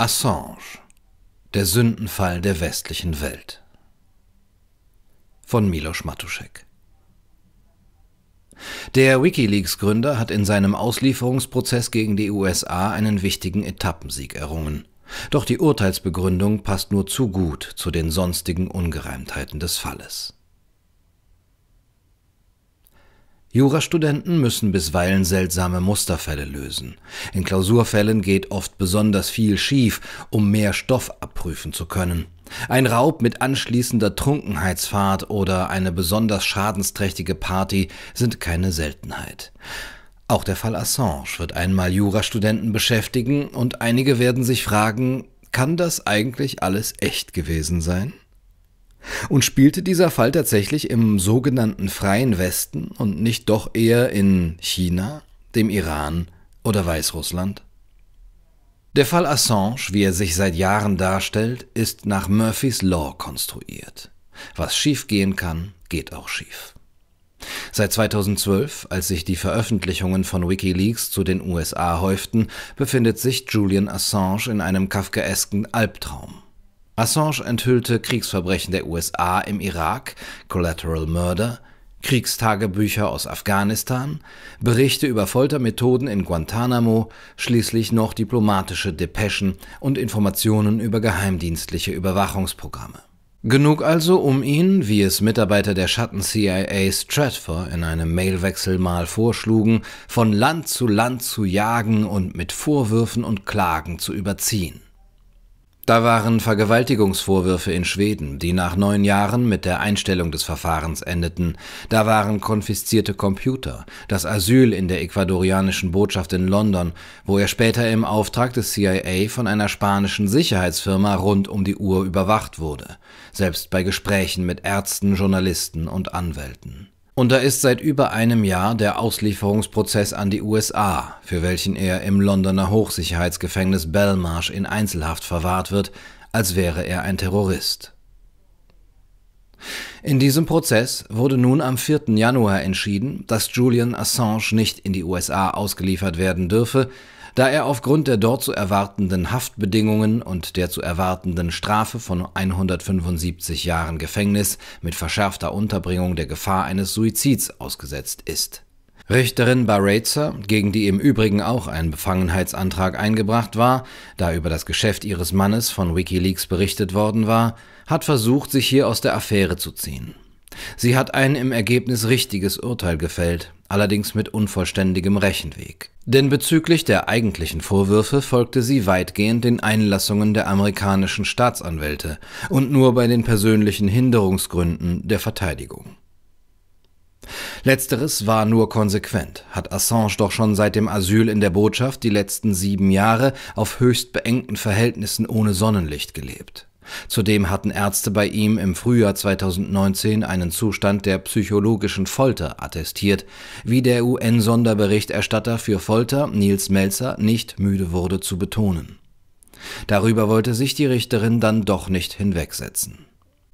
Assange, der Sündenfall der westlichen Welt. Von Milos Matuszek. Der Wikileaks-Gründer hat in seinem Auslieferungsprozess gegen die USA einen wichtigen Etappensieg errungen. Doch die Urteilsbegründung passt nur zu gut zu den sonstigen Ungereimtheiten des Falles. Jurastudenten müssen bisweilen seltsame Musterfälle lösen. In Klausurfällen geht oft besonders viel schief, um mehr Stoff abprüfen zu können. Ein Raub mit anschließender Trunkenheitsfahrt oder eine besonders schadensträchtige Party sind keine Seltenheit. Auch der Fall Assange wird einmal Jurastudenten beschäftigen und einige werden sich fragen, kann das eigentlich alles echt gewesen sein? Und spielte dieser Fall tatsächlich im sogenannten Freien Westen und nicht doch eher in China, dem Iran oder Weißrussland? Der Fall Assange, wie er sich seit Jahren darstellt, ist nach Murphys Law konstruiert. Was schiefgehen kann, geht auch schief. Seit 2012, als sich die Veröffentlichungen von Wikileaks zu den USA häuften, befindet sich Julian Assange in einem kafkaesken Albtraum. Assange enthüllte Kriegsverbrechen der USA im Irak, Collateral Murder, Kriegstagebücher aus Afghanistan, Berichte über Foltermethoden in Guantanamo, schließlich noch diplomatische Depeschen und Informationen über geheimdienstliche Überwachungsprogramme. Genug also, um ihn, wie es Mitarbeiter der Schatten-CIA Stratfor in einem Mailwechsel mal vorschlugen, von Land zu Land zu jagen und mit Vorwürfen und Klagen zu überziehen. Da waren Vergewaltigungsvorwürfe in Schweden, die nach neun Jahren mit der Einstellung des Verfahrens endeten. Da waren konfiszierte Computer, das Asyl in der ecuadorianischen Botschaft in London, wo er später im Auftrag des CIA von einer spanischen Sicherheitsfirma rund um die Uhr überwacht wurde, selbst bei Gesprächen mit Ärzten, Journalisten und Anwälten. Und da ist seit über einem Jahr der Auslieferungsprozess an die USA, für welchen er im Londoner Hochsicherheitsgefängnis Belmarsh in Einzelhaft verwahrt wird, als wäre er ein Terrorist. In diesem Prozess wurde nun am 4. Januar entschieden, dass Julian Assange nicht in die USA ausgeliefert werden dürfe, da er aufgrund der dort zu erwartenden Haftbedingungen und der zu erwartenden Strafe von 175 Jahren Gefängnis mit verschärfter Unterbringung der Gefahr eines Suizids ausgesetzt ist. Richterin Barretzer, gegen die im Übrigen auch ein Befangenheitsantrag eingebracht war, da über das Geschäft ihres Mannes von Wikileaks berichtet worden war, hat versucht, sich hier aus der Affäre zu ziehen. Sie hat ein im Ergebnis richtiges Urteil gefällt, allerdings mit unvollständigem Rechenweg. Denn bezüglich der eigentlichen Vorwürfe folgte sie weitgehend den Einlassungen der amerikanischen Staatsanwälte und nur bei den persönlichen Hinderungsgründen der Verteidigung. Letzteres war nur konsequent, hat Assange doch schon seit dem Asyl in der Botschaft die letzten sieben Jahre auf höchst beengten Verhältnissen ohne Sonnenlicht gelebt. Zudem hatten Ärzte bei ihm im Frühjahr 2019 einen Zustand der psychologischen Folter attestiert, wie der UN-Sonderberichterstatter für Folter Nils Melzer nicht müde wurde zu betonen. Darüber wollte sich die Richterin dann doch nicht hinwegsetzen.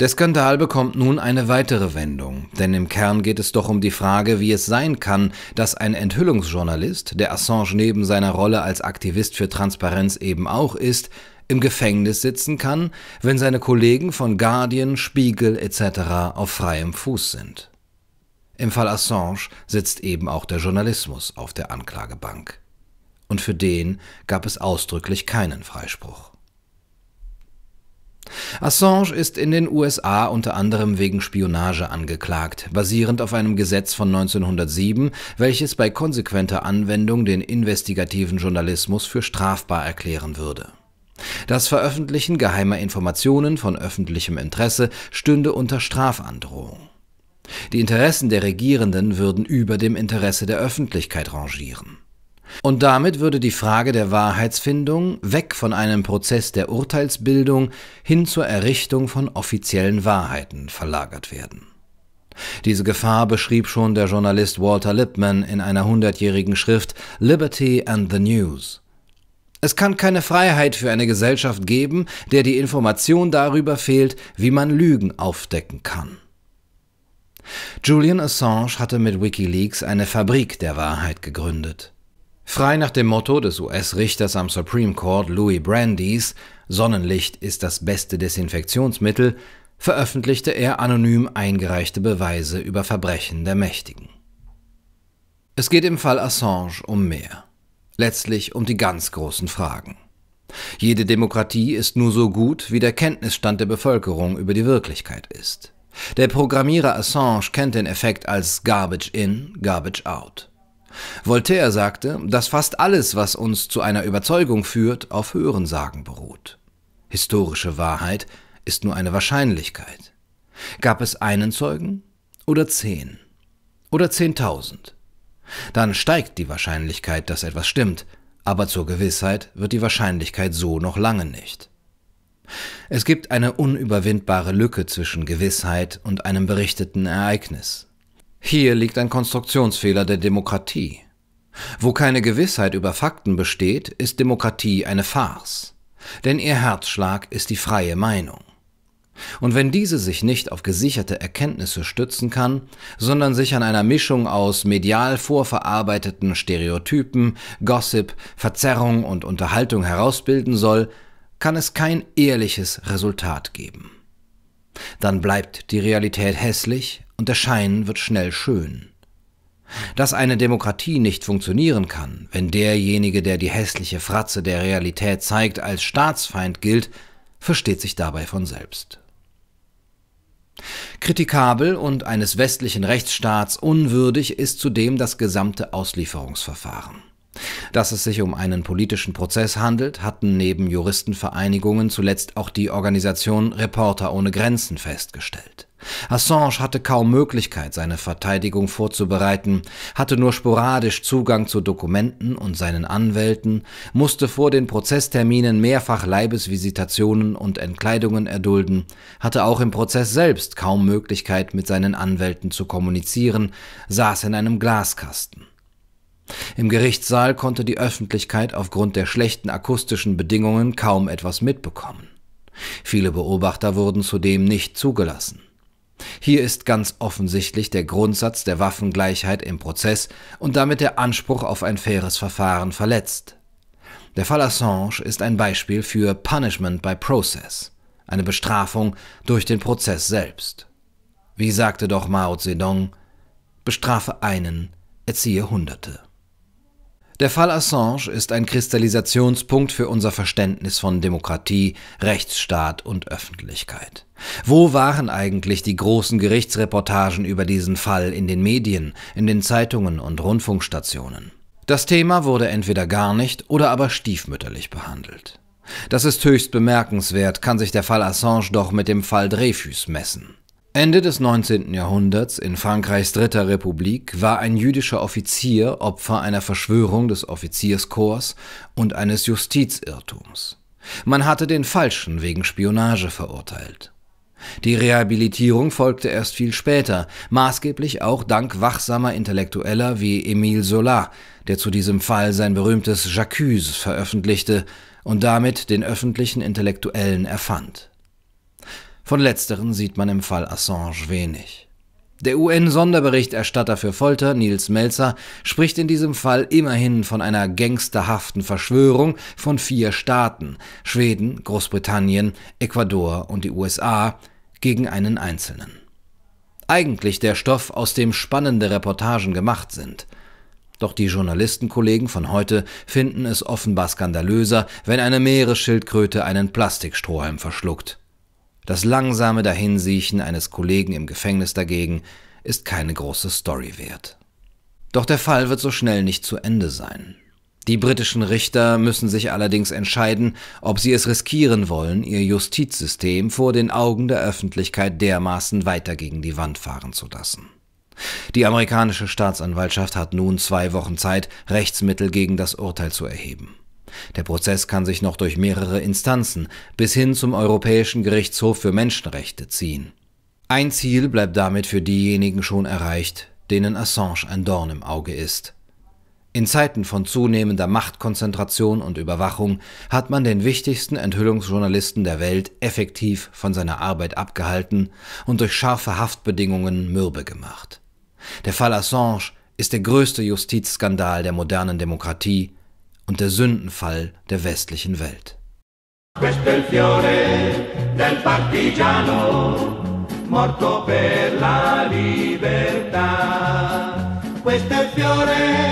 Der Skandal bekommt nun eine weitere Wendung, denn im Kern geht es doch um die Frage, wie es sein kann, dass ein Enthüllungsjournalist, der Assange neben seiner Rolle als Aktivist für Transparenz eben auch ist, im Gefängnis sitzen kann, wenn seine Kollegen von Guardian, Spiegel etc. auf freiem Fuß sind. Im Fall Assange sitzt eben auch der Journalismus auf der Anklagebank. Und für den gab es ausdrücklich keinen Freispruch. Assange ist in den USA unter anderem wegen Spionage angeklagt, basierend auf einem Gesetz von 1907, welches bei konsequenter Anwendung den investigativen Journalismus für strafbar erklären würde. Das Veröffentlichen geheimer Informationen von öffentlichem Interesse stünde unter Strafandrohung. Die Interessen der Regierenden würden über dem Interesse der Öffentlichkeit rangieren. Und damit würde die Frage der Wahrheitsfindung weg von einem Prozess der Urteilsbildung hin zur Errichtung von offiziellen Wahrheiten verlagert werden. Diese Gefahr beschrieb schon der Journalist Walter Lippmann in einer hundertjährigen Schrift Liberty and the News. Es kann keine Freiheit für eine Gesellschaft geben, der die Information darüber fehlt, wie man Lügen aufdecken kann. Julian Assange hatte mit Wikileaks eine Fabrik der Wahrheit gegründet. Frei nach dem Motto des US-Richters am Supreme Court Louis Brandeis Sonnenlicht ist das beste Desinfektionsmittel, veröffentlichte er anonym eingereichte Beweise über Verbrechen der Mächtigen. Es geht im Fall Assange um mehr. Letztlich um die ganz großen Fragen. Jede Demokratie ist nur so gut, wie der Kenntnisstand der Bevölkerung über die Wirklichkeit ist. Der Programmierer Assange kennt den Effekt als Garbage in, Garbage out. Voltaire sagte, dass fast alles, was uns zu einer Überzeugung führt, auf Hörensagen beruht. Historische Wahrheit ist nur eine Wahrscheinlichkeit. Gab es einen Zeugen oder zehn oder zehntausend? Dann steigt die Wahrscheinlichkeit, dass etwas stimmt, aber zur Gewissheit wird die Wahrscheinlichkeit so noch lange nicht. Es gibt eine unüberwindbare Lücke zwischen Gewissheit und einem berichteten Ereignis. Hier liegt ein Konstruktionsfehler der Demokratie. Wo keine Gewissheit über Fakten besteht, ist Demokratie eine Farce. Denn ihr Herzschlag ist die freie Meinung. Und wenn diese sich nicht auf gesicherte Erkenntnisse stützen kann, sondern sich an einer Mischung aus medial vorverarbeiteten Stereotypen, Gossip, Verzerrung und Unterhaltung herausbilden soll, kann es kein ehrliches Resultat geben. Dann bleibt die Realität hässlich und der Schein wird schnell schön. Dass eine Demokratie nicht funktionieren kann, wenn derjenige, der die hässliche Fratze der Realität zeigt, als Staatsfeind gilt, versteht sich dabei von selbst. Kritikabel und eines westlichen Rechtsstaats unwürdig ist zudem das gesamte Auslieferungsverfahren. Dass es sich um einen politischen Prozess handelt, hatten neben Juristenvereinigungen zuletzt auch die Organisation Reporter ohne Grenzen festgestellt. Assange hatte kaum Möglichkeit, seine Verteidigung vorzubereiten, hatte nur sporadisch Zugang zu Dokumenten und seinen Anwälten, musste vor den Prozessterminen mehrfach Leibesvisitationen und Entkleidungen erdulden, hatte auch im Prozess selbst kaum Möglichkeit, mit seinen Anwälten zu kommunizieren, saß in einem Glaskasten. Im Gerichtssaal konnte die Öffentlichkeit aufgrund der schlechten akustischen Bedingungen kaum etwas mitbekommen. Viele Beobachter wurden zudem nicht zugelassen. Hier ist ganz offensichtlich der Grundsatz der Waffengleichheit im Prozess und damit der Anspruch auf ein faires Verfahren verletzt. Der Fall Assange ist ein Beispiel für Punishment by Process, eine Bestrafung durch den Prozess selbst. Wie sagte doch Mao Zedong, bestrafe einen, erziehe Hunderte. Der Fall Assange ist ein Kristallisationspunkt für unser Verständnis von Demokratie, Rechtsstaat und Öffentlichkeit. Wo waren eigentlich die großen Gerichtsreportagen über diesen Fall in den Medien, in den Zeitungen und Rundfunkstationen? Das Thema wurde entweder gar nicht oder aber stiefmütterlich behandelt. Das ist höchst bemerkenswert, kann sich der Fall Assange doch mit dem Fall Dreyfus messen. Ende des 19. Jahrhunderts in Frankreichs Dritter Republik war ein jüdischer Offizier Opfer einer Verschwörung des Offizierskorps und eines Justizirrtums. Man hatte den Falschen wegen Spionage verurteilt. Die Rehabilitierung folgte erst viel später, maßgeblich auch dank wachsamer Intellektueller wie Émile Zola, der zu diesem Fall sein berühmtes J'accuse veröffentlichte und damit den öffentlichen Intellektuellen erfand. Von letzteren sieht man im Fall Assange wenig. Der UN-Sonderberichterstatter für Folter, Nils Melzer, spricht in diesem Fall immerhin von einer gangsterhaften Verschwörung von vier Staaten Schweden, Großbritannien, Ecuador und die USA gegen einen Einzelnen. Eigentlich der Stoff, aus dem spannende Reportagen gemacht sind. Doch die Journalistenkollegen von heute finden es offenbar skandalöser, wenn eine Meeresschildkröte einen Plastikstrohhalm verschluckt. Das langsame Dahinsiechen eines Kollegen im Gefängnis dagegen ist keine große Story wert. Doch der Fall wird so schnell nicht zu Ende sein. Die britischen Richter müssen sich allerdings entscheiden, ob sie es riskieren wollen, ihr Justizsystem vor den Augen der Öffentlichkeit dermaßen weiter gegen die Wand fahren zu lassen. Die amerikanische Staatsanwaltschaft hat nun zwei Wochen Zeit, Rechtsmittel gegen das Urteil zu erheben. Der Prozess kann sich noch durch mehrere Instanzen bis hin zum Europäischen Gerichtshof für Menschenrechte ziehen. Ein Ziel bleibt damit für diejenigen schon erreicht, denen Assange ein Dorn im Auge ist. In Zeiten von zunehmender Machtkonzentration und Überwachung hat man den wichtigsten Enthüllungsjournalisten der Welt effektiv von seiner Arbeit abgehalten und durch scharfe Haftbedingungen mürbe gemacht. Der Fall Assange ist der größte Justizskandal der modernen Demokratie und der Sündenfall der westlichen Welt. Questo è il fiore